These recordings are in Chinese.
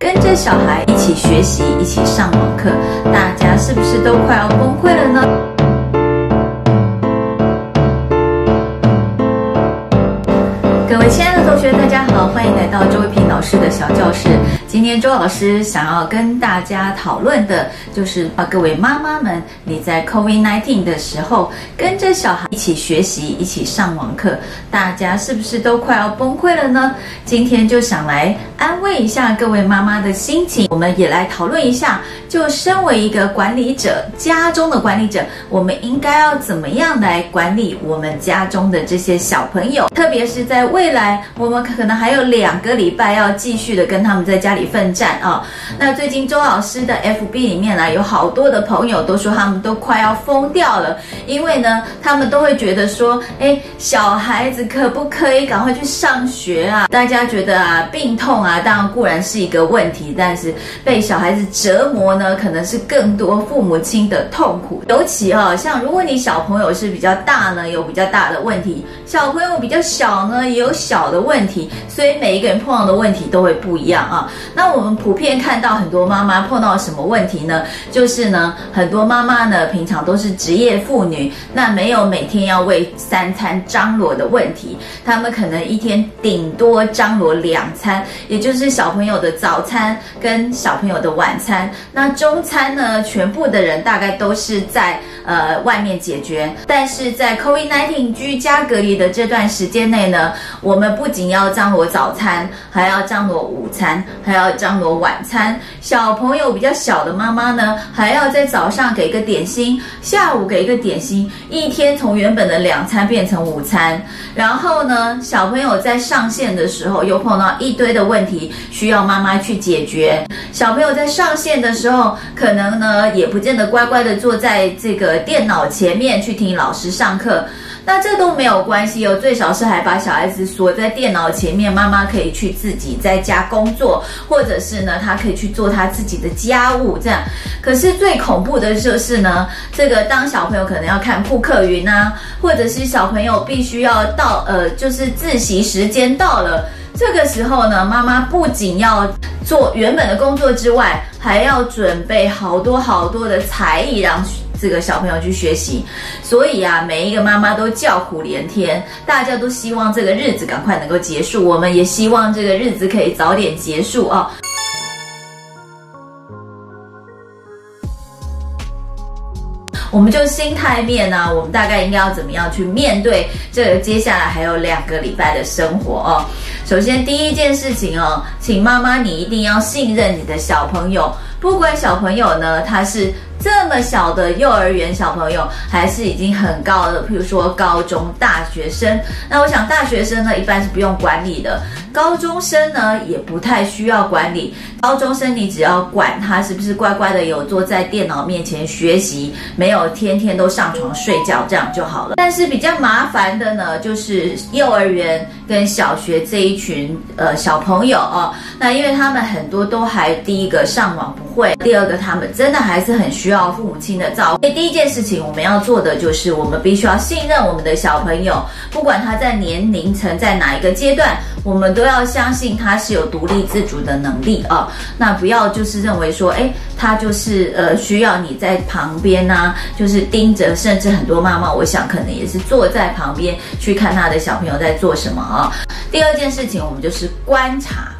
跟着小孩一起学习，一起上网课，大家是不是都快要崩溃了呢？各位亲爱的同学，大家好，欢迎来到周一平老师的小教室。今天周老师想要跟大家讨论的，就是啊，各位妈妈们，你在 COVID-19 的时候，跟着小孩一起学习，一起上网课，大家是不是都快要崩溃了呢？今天就想来安慰一下各位妈妈的心情，我们也来讨论一下，就身为一个管理者，家中的管理者，我们应该要怎么样来管理我们家中的这些小朋友，特别是在未来，我们可能还有两个礼拜要继续的跟他们在家里。奋战啊！那最近周老师的 FB 里面呢，有好多的朋友都说他们都快要疯掉了，因为呢，他们都会觉得说，哎，小孩子可不可以赶快去上学啊？大家觉得啊，病痛啊，当然固然是一个问题，但是被小孩子折磨呢，可能是更多父母亲的痛苦。尤其啊，像如果你小朋友是比较大呢，有比较大的问题；小朋友比较小呢，也有有小的问题，所以每一个人碰到的问题都会不一样啊。那我们普遍看到很多妈妈碰到什么问题呢？就是呢，很多妈妈呢平常都是职业妇女，那没有每天要为三餐张罗的问题，他们可能一天顶多张罗两餐，也就是小朋友的早餐跟小朋友的晚餐。那中餐呢，全部的人大概都是在呃外面解决。但是在 COVID-19 居家隔离的这段时间内呢，我们不仅要张罗早餐，还要张罗午餐，还要张罗晚餐。小朋友比较小的妈妈呢，还要在早上给一个点心，下午给一个点心，一天从原本的两餐变成午餐。然后呢，小朋友在上线的时候又碰到一堆的问题，需要妈妈去解决。小朋友在上线的时候，可能呢也不见得乖乖的坐在这个电脑前面去听老师上课。那这都没有关系哦，最少是还把小孩子锁在电脑前面，妈妈可以去自己在家工作，或者是呢，他可以去做他自己的家务，这样。可是最恐怖的就是呢，这个当小朋友可能要看扑克云啊，或者是小朋友必须要到呃，就是自习时间到了，这个时候呢，妈妈不仅要做原本的工作之外，还要准备好多好多的才艺，让。这个小朋友去学习，所以啊，每一个妈妈都叫苦连天，大家都希望这个日子赶快能够结束，我们也希望这个日子可以早点结束啊。我们就心态面呢、我们大概应该要怎么样去面对这个接下来还有两个礼拜的生活哦？首先第一件事情哦，请妈妈你一定要信任你的小朋友，不管小朋友呢他是。这么小的幼儿园小朋友，还是已经很高的，譬如说高中大学生。那我想大学生呢，一般是不用管理的。高中生呢，也不太需要管理。高中生你只要管他是不是乖乖的有坐在电脑面前学习，没有天天都上床睡觉，这样就好了。但是比较麻烦的呢，就是幼儿园跟小学这一群呃小朋友哦。那因为他们很多都还第一个上网不会，第二个他们真的还是很需需要父母亲的照顾。所以第一件事情我们要做的就是，我们必须要信任我们的小朋友，不管他在年龄层在哪一个阶段，我们都要相信他是有独立自主的能力啊、哦。那不要就是认为说，诶，他就是呃需要你在旁边呐、就是盯着，甚至很多妈妈，我想可能也是坐在旁边去看他的小朋友在做什么啊、哦。第二件事情，我们就是观察。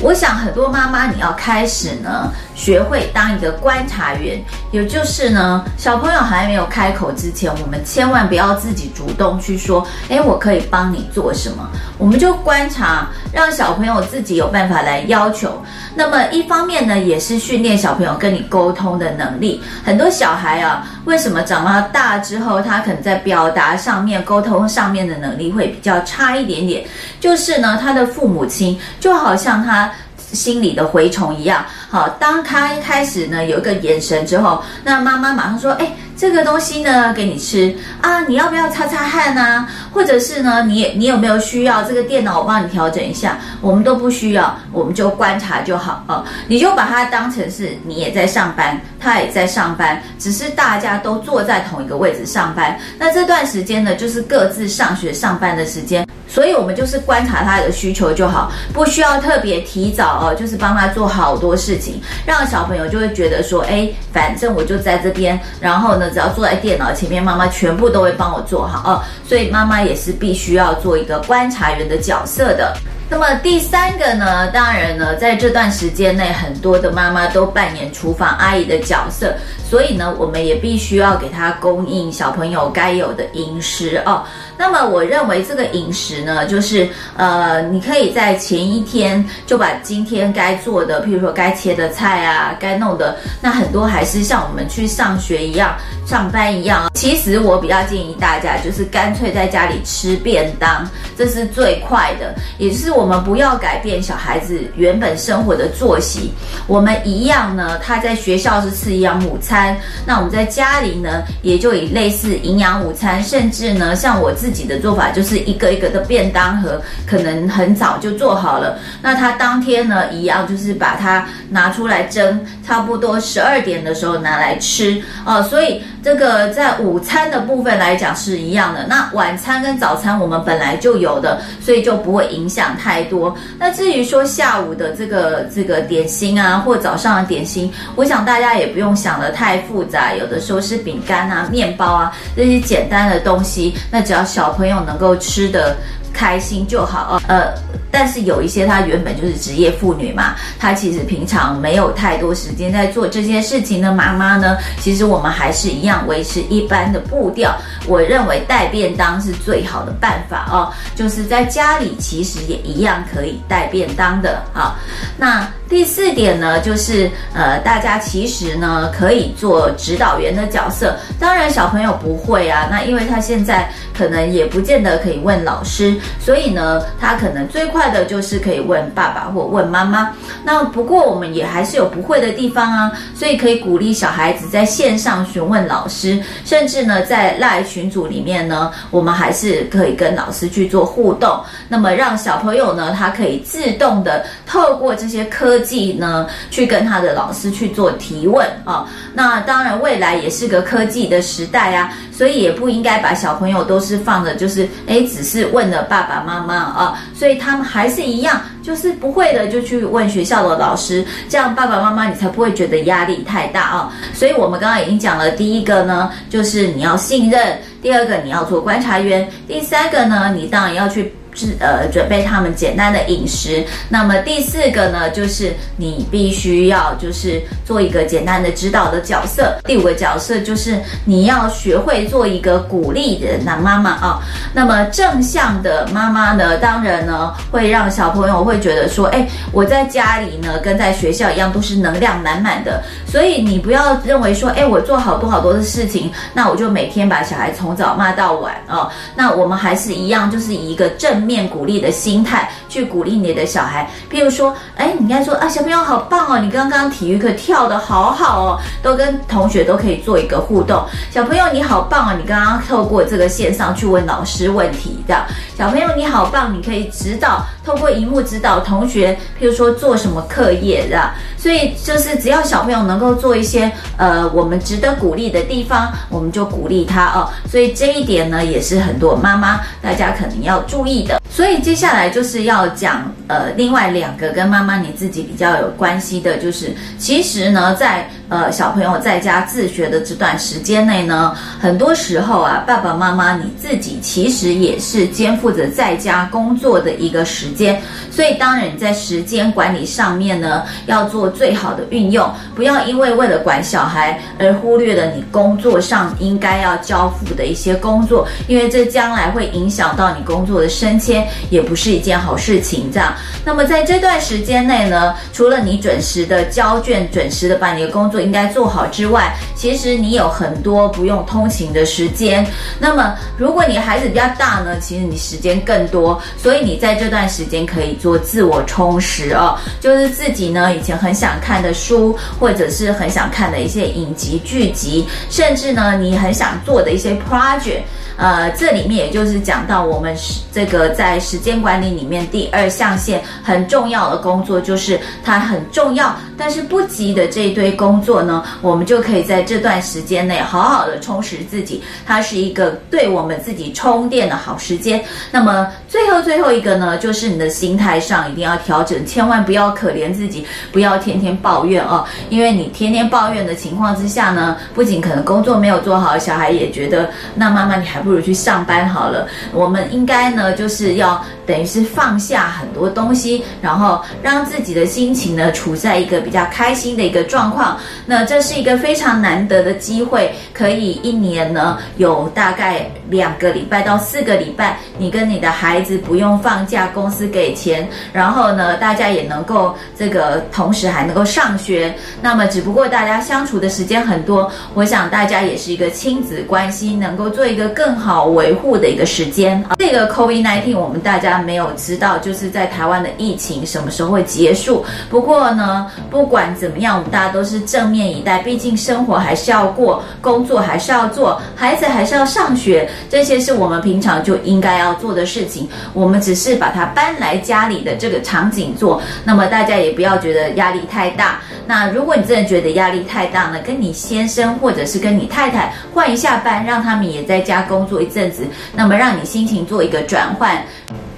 我想很多妈妈，你要开始呢，学会当一个观察员，也就是呢，小朋友还没有开口之前，我们千万不要自己主动去说，诶，我可以帮你做什么？我们就观察，让小朋友自己有办法来要求。那么一方面呢，也是训练小朋友跟你沟通的能力。很多小孩啊，为什么长到大之后，他可能在表达上面、沟通上面的能力会比较差一点点？就是呢，他的父母亲就好像像他。心里的蛔虫一样，好，当他一开始呢有一个眼神之后，那妈妈马上说，哎，这个东西呢给你吃啊，你要不要擦擦汗啊？或者是呢，你你有没有需要这个电脑我帮你调整一下？我们都不需要，我们就观察就好哦。你就把它当成是你也在上班，他也在上班，只是大家都坐在同一个位置上班。那这段时间呢，就是各自上学上班的时间。所以，我们就是观察他的需求就好，不需要特别提早哦，就是帮他做好多事情，让小朋友就会觉得说，哎，反正我就在这边，然后呢，只要坐在电脑前面，妈妈全部都会帮我做好哦。所以，妈妈也是必须要做一个观察员的角色的。那么第三个呢，当然呢，在这段时间内，很多的妈妈都扮演厨房阿姨的角色，所以呢，我们也必须要给她供应小朋友该有的饮食哦。那么我认为这个饮食呢，就是呃，你可以在前一天就把今天该做的，譬如说该切的菜啊，该弄的，那很多还是像我们去上学一样、上班一样。其实我比较建议大家，就是干脆在家里吃便当，这是最快的，也是。我们不要改变小孩子原本生活的作息，我们一样呢，他在学校是吃营养午餐，那我们在家里呢，也就以类似营养午餐，甚至呢，像我自自己的做法，就是一个一个的便当盒，可能很早就做好了。那他当天呢，一样就是把它拿出来蒸，差不多十二点的时候拿来吃啊。所以这个在午餐的部分来讲是一样的。那晚餐跟早餐我们本来就有的，所以就不会影响太。多。那至于说下午的这个这个点心啊，或早上的点心，我想大家也不用想得太复杂。有的时候是饼干啊、面包啊这些简单的东西，那只要小朋友能够吃得开心就好。呃，但是有一些她原本就是职业妇女嘛，她其实平常没有太多时间在做这些事情的妈妈呢，其实我们还是一样维持一般的步调。我认为带便当是最好的办法哦，就是在家里其实也一样可以带便当的啊。那第四点呢，就是呃，大家其实呢可以做指导员的角色。当然小朋友不会啊，那因为他现在可能也不见得可以问老师，所以呢，他可能最快的就是可以问爸爸或问妈妈。那不过我们也还是有不会的地方啊，所以可以鼓励小孩子在线上询问老师，甚至呢在赖群组里面呢，我们还是可以跟老师去做互动。那么让小朋友呢，他可以自动的透过这些。科技呢，去跟他的老师去做提问啊。那当然，未来也是个科技的时代啊，所以也不应该把小朋友都是放着，就是哎，只是问了爸爸妈妈啊。所以他们还是一样，就是不会的就去问学校的老师，这样爸爸妈妈你才不会觉得压力太大啊。所以我们刚刚已经讲了，第一个呢，就是你要信任；第二个，你要做观察员；第三个呢，你当然要去。是呃，准备他们简单的饮食。那么第四个呢，就是你必须要就是做一个简单的指导的角色。第五个角色就是你要学会做一个鼓励的男妈妈啊。那么正向的妈妈呢，当然呢会让小朋友会觉得说，哎，我在家里呢跟在学校一样都是能量满满的。所以你不要认为说，哎，我做好多好多的事情，那我就每天把小孩从早骂到晚啊。那我们还是一样，就是以一个正。面鼓励的心态去鼓励你的小孩，譬如说，哎，你应该说啊，小朋友好棒哦，你刚刚体育课跳得好好哦，都跟同学都可以做一个互动。小朋友你好棒哦，你刚刚透过这个线上去问老师问题，这样。小朋友你好棒，你可以指导，透过荧幕指导同学，譬如说做什么课业，这样。所以就是只要小朋友能够做一些呃我们值得鼓励的地方，我们就鼓励他哦。所以这一点呢，也是很多妈妈大家可能要注意的。所以接下来就是要讲，呃，另外两个跟妈妈你自己比较有关系的，就是其实呢，在呃小朋友在家自学的这段时间内呢，很多时候啊，爸爸妈妈你自己其实也是肩负着在家工作的一个时间，所以当然你在时间管理上面呢，要做最好的运用，不要因为为了管小孩而忽略了你工作上应该要交付的一些工作，因为这将来会影响到你工作的升迁。也不是一件好事情，这样。那么在这段时间内呢，除了你准时的交卷、准时的把你的工作应该做好之外，其实你有很多不用通勤的时间。那么如果你孩子比较大呢，其实你时间更多，所以你在这段时间可以做自我充实哦，就是自己呢以前很想看的书，或者是很想看的一些影集剧集，甚至呢你很想做的一些 project。呃，这里面也就是讲到我们这个在时间管理里面第二象限很重要的工作，就是它很重要，但是不急的这一堆工作呢，我们就可以在这段时间内好好的充实自己，它是一个对我们自己充电的好时间。那么最后最后一个呢，就是你的心态上一定要调整，千万不要可怜自己，不要天天抱怨哦，因为你天天抱怨的情况之下呢，不仅可能工作没有做好，小孩也觉得那妈妈你还。不如去上班好了。我们应该呢，就是要等于是放下很多东西，然后让自己的心情呢处在一个比较开心的一个状况。那这是一个非常难得的机会，可以一年呢有大概两个礼拜到四个礼拜，你跟你的孩子不用放假，公司给钱，然后呢大家也能够这个同时还能够上学。那么只不过大家相处的时间很多，我想大家也是一个亲子关系，能够做一个更。好维护的一个时间啊，这个 COVID-19 我们大家没有知道，就是在台湾的疫情什么时候会结束。不过呢，不管怎么样，我们大家都是正面以待，毕竟生活还是要过，工作还是要做，孩子还是要上学，这些是我们平常就应该要做的事情。我们只是把它搬来家里的这个场景做，那么大家也不要觉得压力太大。那如果你真的觉得压力太大呢，跟你先生或者是跟你太太换一下班，让他们也在家工工作一阵子，那么让你心情做一个转换。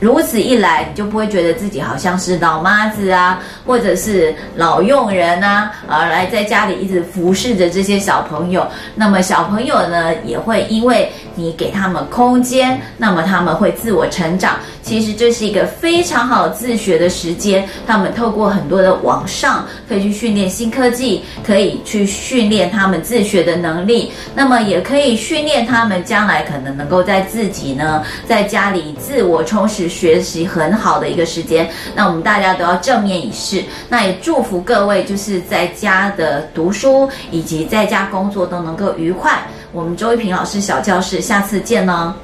如此一来，你就不会觉得自己好像是老妈子啊，或者是老佣人啊，啊来在家里一直服侍着这些小朋友。那么小朋友呢，也会因为你给他们空间，那么他们会自我成长。其实这是一个非常好自学的时间。他们透过很多的网上可以去训练新科技，可以去训练他们自学的能力。那么也可以训练他们将来可能能够在自己呢，在家里自我充实。学习很好的一个时间，那我们大家都要正面以示。那也祝福各位，就是在家的读书以及在家工作都能够愉快。我们周一平老师小教室，下次见呢。